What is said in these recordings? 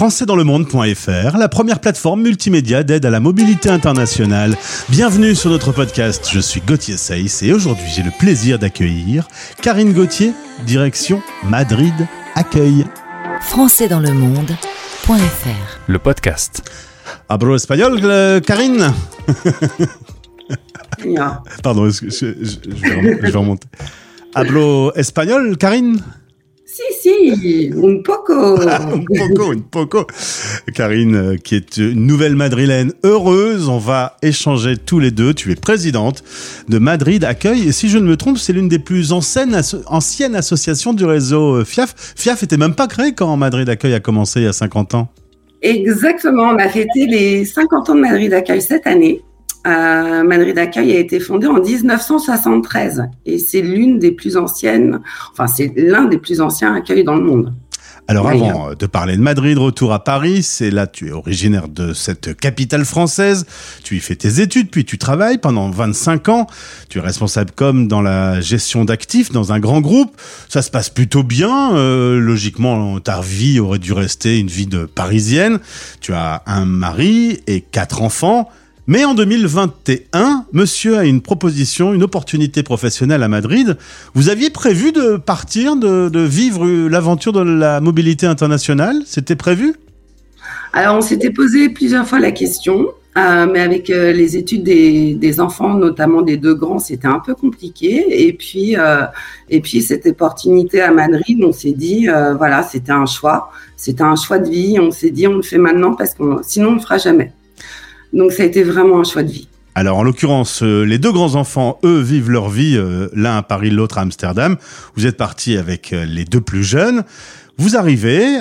françaisdanslemonde.fr, la première plateforme multimédia d'aide à la mobilité internationale. Bienvenue sur notre podcast, je suis Gauthier Seyss et aujourd'hui j'ai le plaisir d'accueillir Karine Gauthier, direction Madrid Accueil. françaisdanslemonde.fr Le podcast. Hablo espagnol, euh, Karine? Pardon, je, je- je vais rem- je vais remonter. Hablo espagnol, Karine? Si, si, un poco. Un poco, un poco. Karine, euh, qui est une nouvelle madrilène heureuse, on va échanger tous les deux. Tu es présidente de Madrid Accueil. Et si je ne me trompe, c'est l'une des plus anciennes, asso- anciennes associations du réseau euh, FIAF. FIAF était même pas créé quand Madrid Accueil a commencé il y a 50 ans. Exactement, on a fêté les 50 ans de Madrid Accueil cette année. Euh, Madrid Accueil a été fondé en 1973 et c'est l'une des plus anciennes, enfin c'est l'un des plus anciens accueils dans le monde. Alors avant euh, de parler de Madrid, retour à Paris, c'est là tu es originaire de cette capitale française, tu y fais tes études, puis tu travailles pendant 25 ans, tu es responsable comme dans la gestion d'actifs dans un grand groupe, ça se passe plutôt bien, euh, logiquement ta vie aurait dû rester une vie de parisienne, tu as un mari et quatre enfants, mais en 2021, monsieur a une proposition, une opportunité professionnelle à Madrid. Vous aviez prévu de partir, de, vivre l'aventure de la mobilité internationale? C'était prévu? Alors on s'était posé plusieurs fois la question, euh, mais avec euh, les études des, enfants, notamment des deux grands, c'était un peu compliqué. Et puis, euh, et puis cette opportunité à Madrid, on s'est dit, voilà, c'était un choix, c'était un choix de vie. On s'est dit, on le fait maintenant parce que sinon on le fera jamais. Donc ça a été vraiment un choix de vie. Alors en l'occurrence, euh, les deux grands-enfants, eux, vivent leur vie, euh, l'un à Paris, l'autre à Amsterdam. Vous êtes partis avec euh, les deux plus jeunes. Vous arrivez,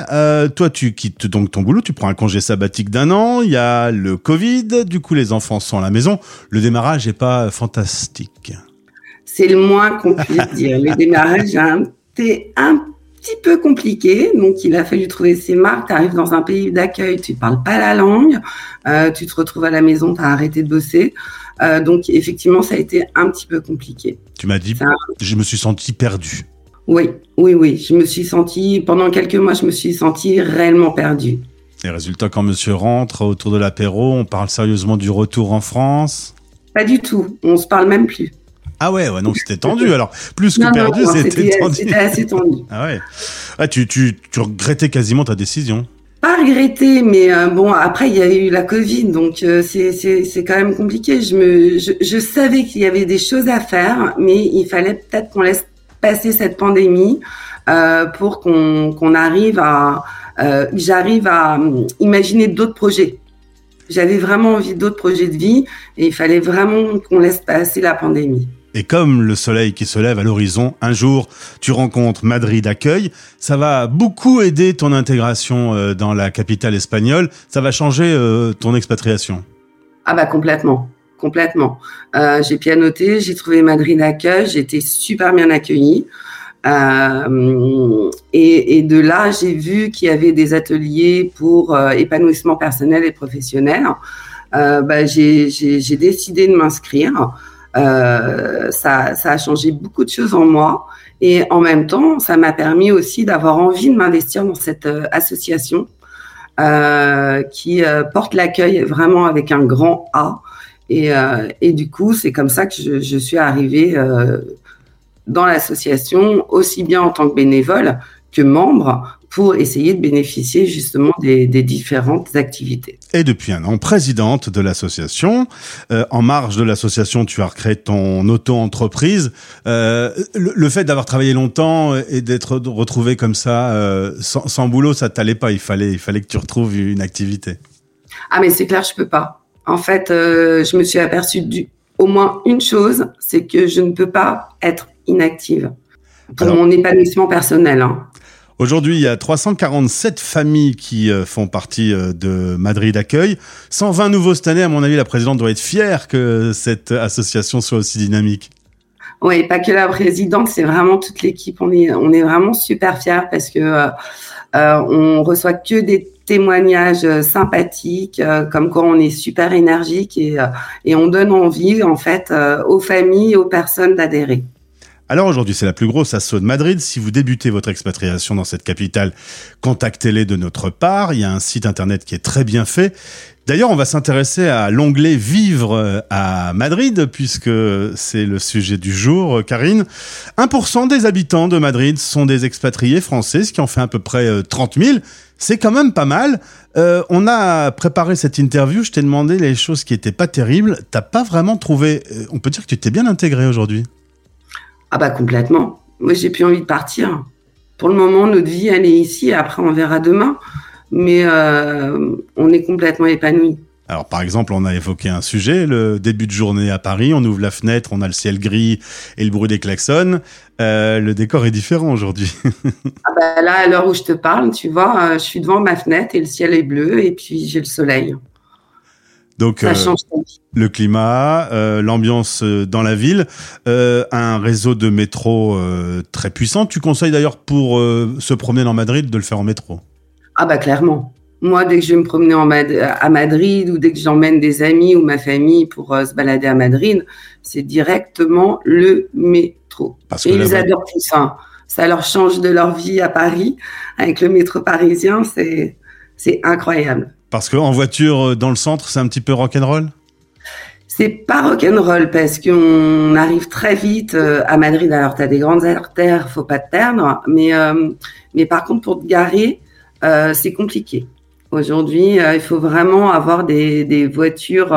toi tu quittes donc ton boulot, tu prends un congé sabbatique d'un an, il y a le Covid, du coup les enfants sont à la maison, le démarrage est pas fantastique. C'est le moins qu'on puisse dire. Le démarrage a été un petit peu compliqué, donc il a fallu trouver ses marques. Tu arrives dans un pays d'accueil, tu parles pas la langue, euh, tu te retrouves à la maison, tu as arrêté de bosser. Euh, donc effectivement, ça a été un petit peu compliqué. Tu m'as dit, Ça- je me suis senti perdu. Oui, oui, oui. Je me suis sentie, pendant quelques mois, je me suis sentie réellement perdue. Et résultat, quand monsieur rentre autour de l'apéro, on parle sérieusement du retour en France? Pas du tout. On se parle même plus. Ah ouais, ouais, donc c'était tendu. Alors, plus que Non, perdu, c'était tendu. C'était assez tendu. Ah ouais. Ah, tu, tu, tu regrettais quasiment ta décision. Pas regretté, mais euh, bon, après, il y a eu la Covid, donc euh, c'est quand même compliqué. Je, me, je, je savais qu'il y avait des choses à faire, mais il fallait peut-être qu'on laisse passer cette pandémie euh, pour qu'on qu'on arrive à... J'arrive à imaginer d'autres projets. J'avais vraiment envie d'autres projets de vie et il fallait vraiment qu'on laisse passer la pandémie. Et comme le soleil qui se lève à l'horizon, un jour, tu rencontres Madrid Accueil. Ça va beaucoup aider ton intégration euh, dans la capitale espagnole. Ça va changer euh, ton expatriation. Ah bah complètement, complètement. Euh, j'ai pianoté, j'ai trouvé Madrid accueil, j'ai été super bien accueillie. Et, de là, j'ai vu qu'il y avait des ateliers pour épanouissement personnel et professionnel. Bah, j'ai décidé de m'inscrire. Euh, ça, ça a changé beaucoup de choses en moi. Et en même temps, ça m'a permis aussi d'avoir envie de m'investir dans cette euh, association euh, qui porte l'accueil vraiment avec un grand A. Et, du coup, c'est comme ça que je, suis arrivée dans l'association, aussi bien en tant que bénévole que membre, pour essayer de bénéficier justement des, des différentes activités. Et depuis un an, présidente de l'association. Euh, en marge de l'association, tu as recréé ton auto-entreprise. Euh, le, le fait d'avoir travaillé longtemps et d'être retrouvé comme ça, euh, sans, sans boulot, ça t'allait pas. Il fallait, il fallait que tu retrouves une activité. Ah mais c'est clair, je peux pas. En fait, euh, je me suis aperçue du, au moins une chose, c'est que je ne peux pas être inactive pour Alors- mon épanouissement personnel. hein. Aujourd'hui, il y a 347 familles qui euh, font partie euh, de Madrid Accueil. 120 nouveaux cette année. À mon avis, la présidente doit être fière que cette association soit aussi dynamique. Oui, pas que la présidente, c'est vraiment toute l'équipe. On est, on est vraiment super fiers parce que euh, euh, on reçoit que des témoignages sympathiques, comme quoi on est super énergique et, et on donne envie en fait aux familles, aux personnes d'adhérer. Alors aujourd'hui, c'est la plus grosse asso de Madrid. Si vous débutez votre expatriation dans cette capitale, contactez-les de notre part. Il y a un site internet qui est très bien fait. D'ailleurs, on va s'intéresser à l'onglet Vivre à Madrid, puisque c'est le sujet du jour, Karine. 1% des habitants de Madrid sont des expatriés français, ce qui en fait à peu près 30 euh, 000. C'est quand même pas mal. Euh, on a préparé cette interview, je t'ai demandé les choses qui étaient pas terribles. T'as pas vraiment trouvé... Euh, on peut dire que tu t'es bien intégré aujourd'hui ah bah complètement. Moi, j'ai plus envie de partir. Pour le moment, notre vie, elle est ici. Après, on verra demain. Mais euh, on est complètement épanoui. Alors, par exemple, on a évoqué un sujet, le début de journée à Paris. On ouvre la fenêtre, on a le ciel gris et le bruit des klaxons. Euh, le décor est différent aujourd'hui. ah bah là, à l'heure où je te parle, tu vois, euh, je suis devant ma fenêtre et le ciel est bleu et puis j'ai le soleil. Donc euh, le climat, euh, l'ambiance euh, dans la ville, un réseau de métro très puissant. Tu conseilles d'ailleurs pour se promener dans Madrid de le faire en métro? Ah bah clairement. Moi, dès que je vais me promener en à Madrid ou dès que j'emmène des amis ou ma famille pour se balader à Madrid, c'est directement le métro. Et ils adorent tout ça. Ça leur change de leur vie à Paris. Avec le métro parisien, c'est incroyable. Parce qu'en voiture, euh, dans le centre, c'est un petit peu rock'n'roll? C'est pas rock'n'roll parce qu'on arrive très vite euh, à Madrid. Alors, tu as des grandes artères, faut pas te perdre. Mais, euh, mais par contre, pour te garer, c'est compliqué. Aujourd'hui, il faut vraiment avoir des, des voitures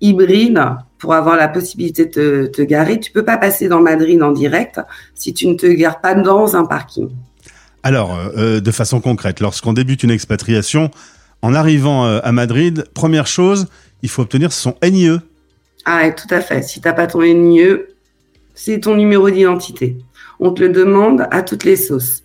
hybrides pour avoir la possibilité de te, te, garer. Tu peux pas passer dans Madrid en direct si tu ne te gares pas dans un parking. Alors, de façon concrète, lorsqu'on débute une expatriation, en arrivant euh, à Madrid, première chose, il faut obtenir son NIE. Ah, tout à fait. Si tu n'as pas ton NIE, c'est ton numéro d'identité. On te le demande à toutes les sauces.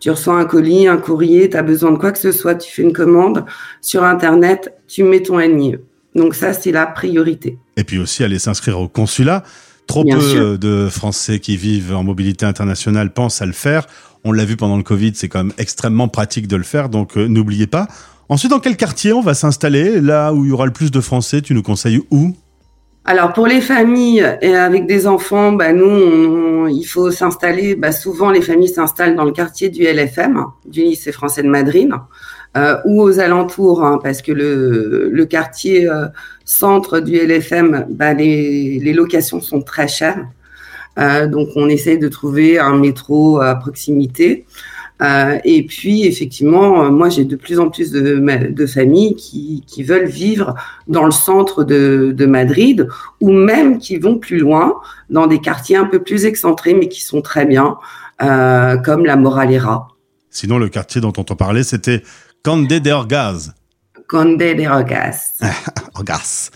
Tu reçois un colis, un courrier, tu as besoin de quoi que ce soit, tu fais une commande sur Internet, tu mets ton NIE. Donc ça, c'est la priorité. Et puis aussi aller s'inscrire au consulat. Trop peu de Français qui vivent en mobilité internationale pensent à le faire. On l'a vu pendant le Covid, c'est quand même extrêmement pratique de le faire, donc euh, n'oubliez pas. Ensuite, dans quel quartier on va s'installer? Là où il y aura le plus de Français, tu nous conseilles où? Alors pour les familles et avec des enfants, bah nous, il faut s'installer. Bah souvent, les familles s'installent dans le quartier du LFM, du lycée français de Madrid, euh, ou aux alentours, hein, parce que le, le quartier euh, centre du LFM, bah les, les, locations sont très chères. Euh, donc on essaye de trouver un métro à proximité. Euh, et puis, effectivement, euh, moi, j'ai de plus en plus de, de familles qui, qui, veulent vivre dans le centre de, de, Madrid ou même qui vont plus loin, dans des quartiers un peu plus excentrés, mais qui sont très bien, euh, comme la Moralera. Sinon, le quartier dont on t'en parlait, c'était Conde de Orgaz. Conde de Orgaz. Orgaz.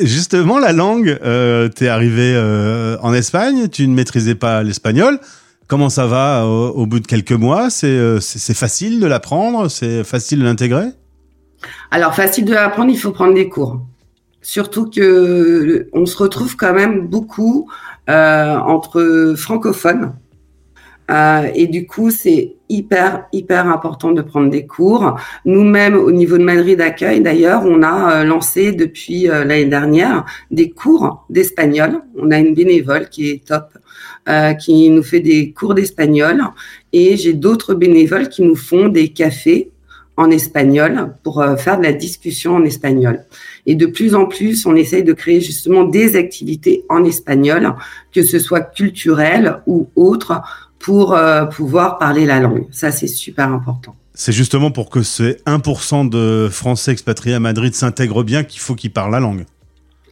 Justement, la langue, euh, t'es arrivé en Espagne, tu ne maîtrisais pas l'espagnol. Comment ça va euh, au, bout de quelques mois? Euh, C'est facile de l'apprendre? C'est facile de l'intégrer? Alors, facile de l'apprendre, il faut prendre des cours. Surtout que on se retrouve quand même beaucoup euh, entre francophones. et du coup, c'est hyper, hyper important de prendre des cours. Nous-mêmes, au niveau de Madrid Accueil, d'ailleurs, on a lancé depuis l'année dernière des cours d'espagnol. On a une bénévole qui est top, euh, qui nous fait des cours d'espagnol et j'ai d'autres bénévoles qui nous font des cafés en espagnol pour euh, faire de la discussion en espagnol. Et de plus en plus, on essaye de créer justement des activités en espagnol, que ce soit culturelles ou autres, pour euh, pouvoir parler la langue. Ça, c'est super important. C'est justement pour que ces 1% de Français expatriés à Madrid s'intègrent bien qu'il faut qu'ils parlent la langue.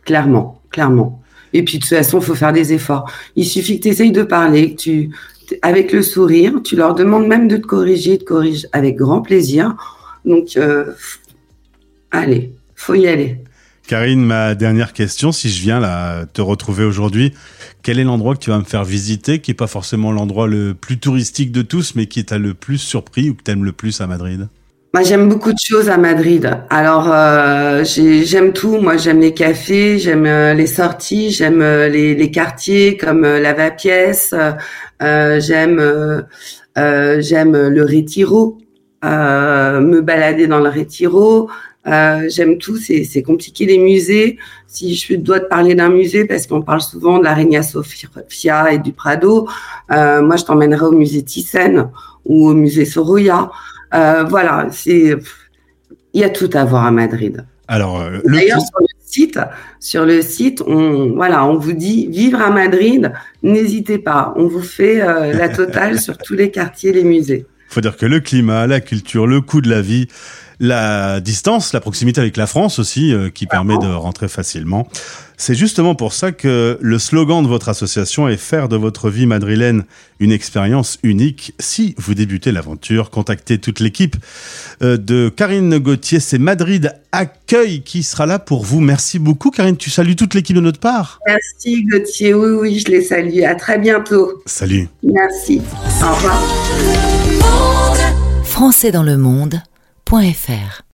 Clairement, clairement. Et puis, de toute façon, il faut faire des efforts. Il suffit que tu essayes de parler, que tu, avec le sourire, tu leur demandes même de te corriger, te corrigent avec grand plaisir. Donc, euh, allez, faut y aller. Karine, ma dernière question, si je viens là te retrouver aujourd'hui, quel est l'endroit que tu vas me faire visiter, qui est pas forcément l'endroit le plus touristique de tous, mais qui t'a le plus surpris ou que tu aimes le plus à Madrid? Moi, j'aime beaucoup de choses à Madrid. Alors, euh, j'aime tout. Moi, j'aime les cafés, j'aime euh, les sorties, j'aime euh, les, les, quartiers comme euh, Lavapiés, euh, j'aime j'aime le Retiro. me balader dans le Retiro. J'aime tout, c'est compliqué les musées. Si je dois te parler d'un musée, parce qu'on parle souvent de la Reina Sofia et du Prado, moi je t'emmènerai au musée Thyssen ou au musée Sorolla. Voilà, c'est il y a tout à voir à Madrid. Alors, euh, d'ailleurs sur le site, sur le site, on voilà, on vous dit vivre à Madrid, n'hésitez pas, on vous fait euh, la totale sur tous les quartiers, les musées. Il faut dire que le climat, la culture, le coût de la vie, la distance, la proximité avec la France aussi, euh, qui permet de rentrer facilement. C'est justement pour ça que le slogan de votre association est faire de votre vie madrilène une expérience unique. Si vous débutez l'aventure, contactez toute l'équipe euh, de Karine Gauthier. C'est Madrid Accueil qui sera là pour vous. Merci beaucoup, Karine. Tu salues toute l'équipe de notre part. Merci, Gauthier. Oui, oui, je les salue. À très bientôt. Salut. Merci. Au revoir. Français dans le monde. .fr